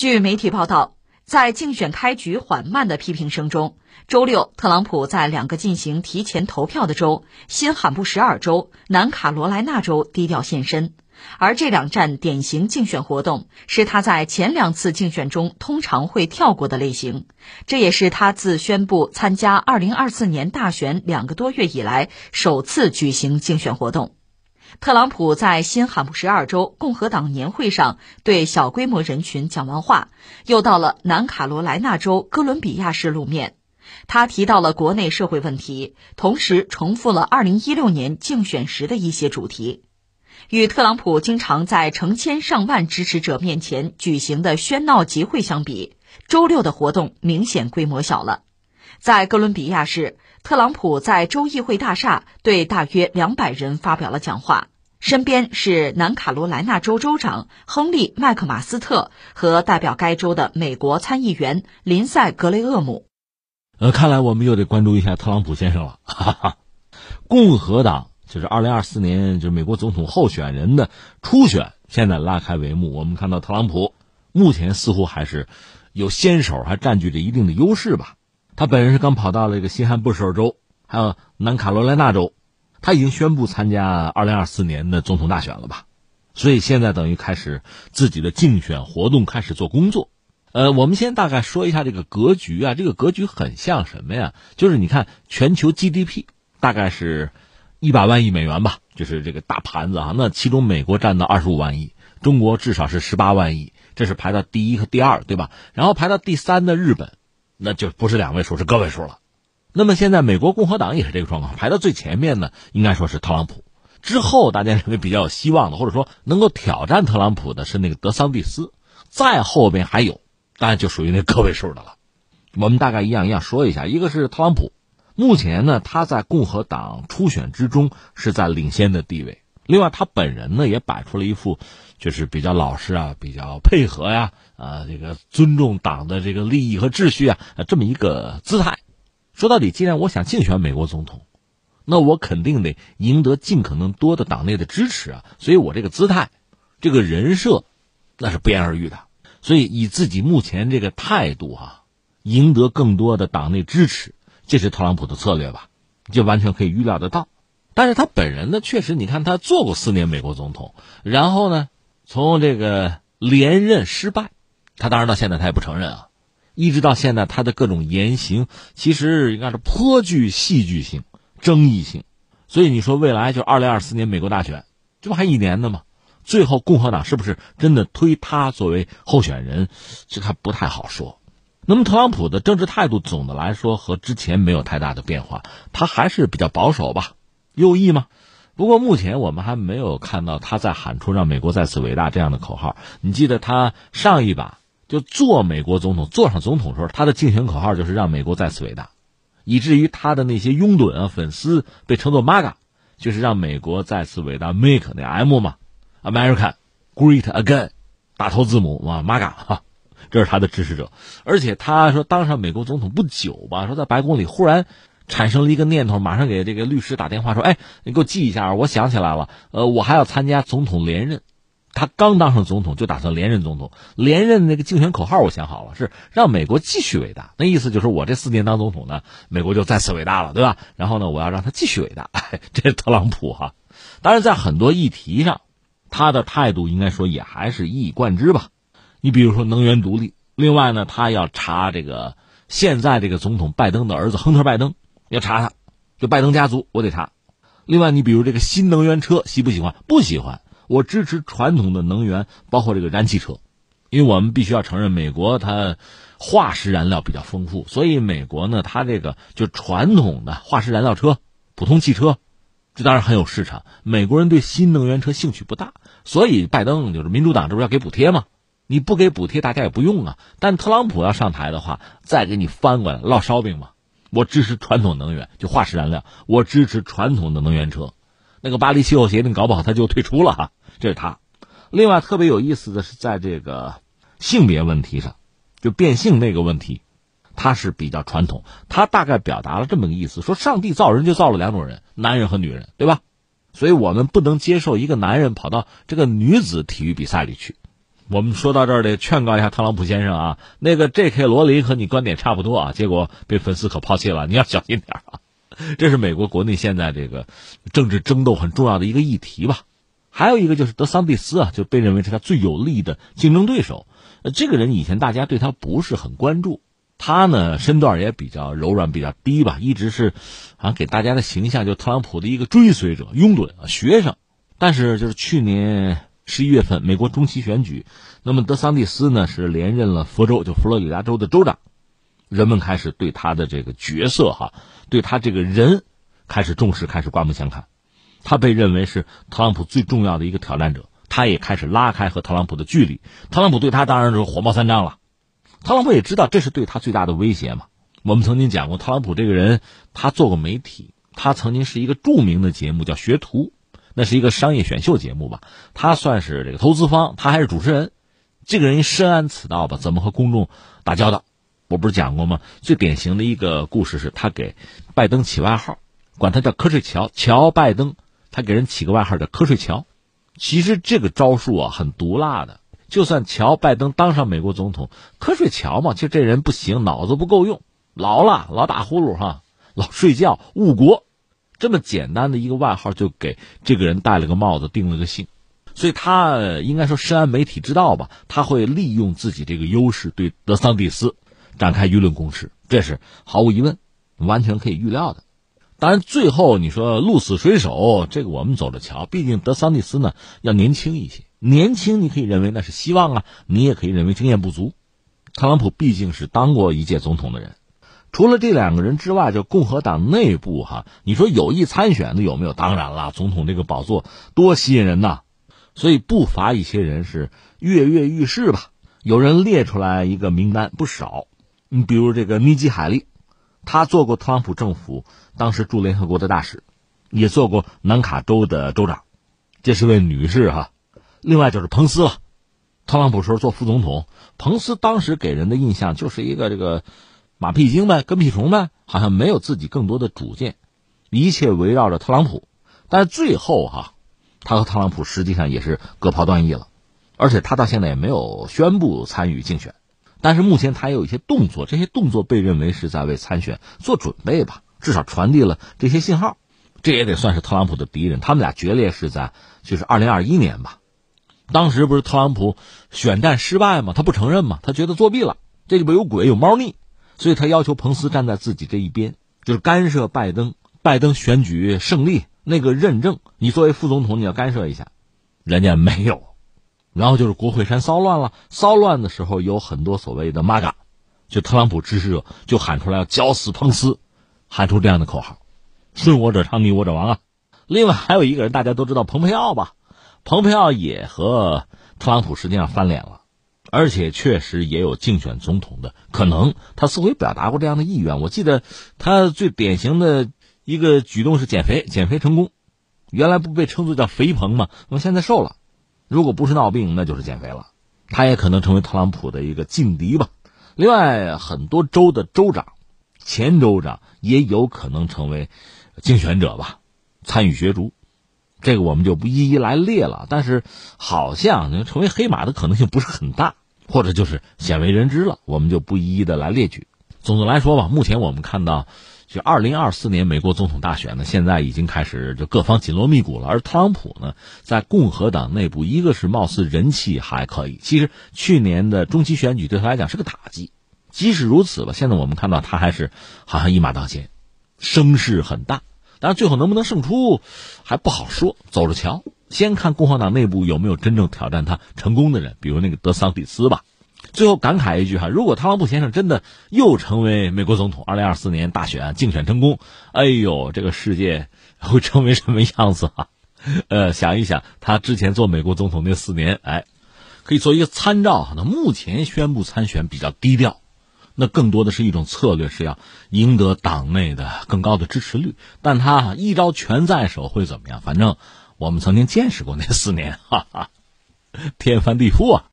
据媒体报道，在竞选开局缓慢的批评声中，周六，特朗普在两个进行提前投票的州——新罕布什尔州、南卡罗来纳州低调现身。而这两站典型竞选活动是他在前两次竞选中通常会跳过的类型，这也是他自宣布参加2024年大选两个多月以来首次举行竞选活动。特朗普在新罕布什尔州共和党年会上对小规模人群讲完话，又到了南卡罗来纳州哥伦比亚市露面。他提到了国内社会问题，同时重复了2016年竞选时的一些主题。与特朗普经常在成千上万支持者面前举行的喧闹集会相比，周六的活动明显规模小了。在哥伦比亚市。特朗普在州议会大厦对大约两百人发表了讲话，身边是南卡罗来纳州州长亨利·麦克马斯特和代表该州的美国参议员林赛·格雷厄姆。呃，看来我们又得关注一下特朗普先生了。哈哈，共和党就是二零二四年就是美国总统候选人的初选现在拉开帷幕，我们看到特朗普目前似乎还是有先手，还占据着一定的优势吧。他本人是刚跑到了这个新罕布什尔州，还有南卡罗来纳州，他已经宣布参加二零二四年的总统大选了吧？所以现在等于开始自己的竞选活动，开始做工作。呃，我们先大概说一下这个格局啊，这个格局很像什么呀？就是你看全球 GDP 大概是一百万亿美元吧，就是这个大盘子啊。那其中美国占到二十五万亿，中国至少是十八万亿，这是排到第一和第二，对吧？然后排到第三的日本。那就不是两位数，是个位数了。那么现在美国共和党也是这个状况，排到最前面呢，应该说是特朗普。之后大家认为比较有希望的，或者说能够挑战特朗普的是那个德桑蒂斯。再后边还有，当然就属于那个位数的了。我们大概一样一样说一下，一个是特朗普，目前呢他在共和党初选之中是在领先的地位。另外他本人呢也摆出了一副。就是比较老实啊，比较配合呀，啊，这个尊重党的这个利益和秩序啊，这么一个姿态。说到底，既然我想竞选美国总统，那我肯定得赢得尽可能多的党内的支持啊。所以我这个姿态，这个人设，那是不言而喻的。所以以自己目前这个态度啊，赢得更多的党内支持，这是特朗普的策略吧？就完全可以预料得到。但是他本人呢，确实，你看他做过四年美国总统，然后呢？从这个连任失败，他当然到现在他也不承认啊，一直到现在他的各种言行其实应该是颇具戏剧性、争议性，所以你说未来就二零二四年美国大选，这不还一年呢吗？最后共和党是不是真的推他作为候选人，这还不太好说。那么特朗普的政治态度总的来说和之前没有太大的变化，他还是比较保守吧，右翼吗？不过目前我们还没有看到他在喊出“让美国再次伟大”这样的口号。你记得他上一把就做美国总统、坐上总统的时候，他的竞选口号就是“让美国再次伟大”，以至于他的那些拥趸啊、粉丝被称作 “MAGA”，就是“让美国再次伟大 ”，“Make” 那 M 嘛，American Great Again”，大头字母嘛，“MAGA” 哈，这是他的支持者。而且他说当上美国总统不久吧，说在白宫里忽然。产生了一个念头，马上给这个律师打电话说：“哎，你给我记一下，我想起来了，呃，我还要参加总统连任。他刚当上总统就打算连任总统，连任那个竞选口号我想好了，是让美国继续伟大。那意思就是我这四年当总统呢，美国就再次伟大了，对吧？然后呢，我要让他继续伟大。哎，这是特朗普哈。当然，在很多议题上，他的态度应该说也还是一以贯之吧。你比如说能源独立，另外呢，他要查这个现在这个总统拜登的儿子亨特拜登。要查他，就拜登家族，我得查。另外，你比如这个新能源车，喜不喜欢？不喜欢。我支持传统的能源，包括这个燃气车，因为我们必须要承认，美国它化石燃料比较丰富，所以美国呢，它这个就传统的化石燃料车、普通汽车，这当然很有市场。美国人对新能源车兴趣不大，所以拜登就是民主党，这不要给补贴吗？你不给补贴，大家也不用啊。但特朗普要上台的话，再给你翻过来烙烧饼嘛。我支持传统能源，就化石燃料。我支持传统的能源车。那个巴黎气候协定搞不好他就退出了哈，这是他。另外特别有意思的是，在这个性别问题上，就变性那个问题，他是比较传统。他大概表达了这么个意思：说上帝造人就造了两种人，男人和女人，对吧？所以我们不能接受一个男人跑到这个女子体育比赛里去，我们说到这儿得劝告一下特朗普先生啊，那个 J.K. 罗琳和你观点差不多啊，结果被粉丝可抛弃了，你要小心点啊。这是美国国内现在这个政治争斗很重要的一个议题吧。还有一个就是德桑蒂斯啊，就被认为是他最有力的竞争对手。呃，这个人以前大家对他不是很关注，他呢身段也比较柔软，比较低吧，一直是好像给大家的形象就特朗普的一个追随者、拥趸啊、学生。但是就是去年十一月份美国中期选举，那么德桑蒂斯呢是连任了佛州，就佛罗里达州的州长。人们开始对他的这个角色哈，对他这个人开始重视，开始刮目相看。他被认为是特朗普最重要的一个挑战者，他也开始拉开和特朗普的距离。特朗普对他当然是火冒三丈了。特朗普也知道这是对他最大的威胁嘛。我们曾经讲过，特朗普这个人，他做过媒体，他曾经是一个著名的节目叫《学徒》，那是一个商业选秀节目吧。他算是这个投资方，他还是主持人。这个人深谙此道吧？怎么和公众打交道？我不是讲过吗？最典型的一个故事是他给拜登起外号，管他叫瞌睡乔，乔拜登，他给人起个外号叫瞌睡乔。其实这个招数啊很毒辣的，就算乔拜登当上美国总统，瞌睡乔嘛，就这人不行，脑子不够用，老了老打呼噜哈，老睡觉误国，这么简单的一个外号就给这个人戴了个帽子，定了个性。所以他应该说深谙媒体之道吧，他会利用自己这个优势对德桑蒂斯。展开舆论攻势，这是毫无疑问，完全可以预料的。当然，最后你说鹿死谁手，这个我们走着瞧。毕竟德桑蒂斯呢要年轻一些，年轻你可以认为那是希望啊，你也可以认为经验不足。特朗普毕竟是当过一届总统的人，除了这两个人之外，就共和党内部哈，你说有意参选的有没有？当然了，总统这个宝座多吸引人呐，所以不乏一些人是跃跃欲试吧。有人列出来一个名单，不少。你比如这个尼基·海利，他做过特朗普政府当时驻联合国的大使，也做过南卡州的州长，这是位女士哈。另外就是彭斯了，特朗普时候做副总统，彭斯当时给人的印象就是一个这个马屁精呗、跟屁虫呗，好像没有自己更多的主见，一切围绕着特朗普。但是最后哈，他和特朗普实际上也是各跑断义了，而且他到现在也没有宣布参与竞选。但是目前他也有一些动作，这些动作被认为是在为参选做准备吧，至少传递了这些信号。这也得算是特朗普的敌人。他们俩决裂是在就是二零二一年吧，当时不是特朗普选战失败吗？他不承认吗？他觉得作弊了，这里边有鬼有猫腻，所以他要求彭斯站在自己这一边，就是干涉拜登，拜登选举胜利那个认证，你作为副总统你要干涉一下，人家没有。然后就是国会山骚乱了，骚乱的时候有很多所谓的 MAGA，就特朗普支持者就喊出来要绞死彭斯，喊出这样的口号，顺我者昌，逆我者亡啊。另外还有一个人大家都知道蓬佩奥吧，蓬佩奥也和特朗普实际上翻脸了，而且确实也有竞选总统的可能，他似乎也表达过这样的意愿。我记得他最典型的一个举动是减肥，减肥成功，原来不被称作叫肥鹏吗？那么现在瘦了。如果不是闹病，那就是减肥了。他也可能成为特朗普的一个劲敌吧。另外，很多州的州长、前州长也有可能成为竞选者吧，参与角逐。这个我们就不一一来列了。但是，好像成为黑马的可能性不是很大，或者就是鲜为人知了。我们就不一一的来列举。总的来说吧，目前我们看到。就二零二四年美国总统大选呢，现在已经开始就各方紧锣密鼓了。而特朗普呢，在共和党内部，一个是貌似人气还可以，其实去年的中期选举对他来讲是个打击。即使如此吧，现在我们看到他还是好像一马当先，声势很大。但是最后能不能胜出还不好说，走着瞧。先看共和党内部有没有真正挑战他成功的人，比如那个德桑蒂斯吧。最后感慨一句哈，如果特朗普先生真的又成为美国总统，二零二四年大选竞选成功，哎呦，这个世界会成为什么样子啊？呃，想一想他之前做美国总统那四年，哎，可以做一个参照。那目前宣布参选比较低调，那更多的是一种策略，是要赢得党内的更高的支持率。但他一招全在手会怎么样？反正我们曾经见识过那四年，哈哈，天翻地覆啊。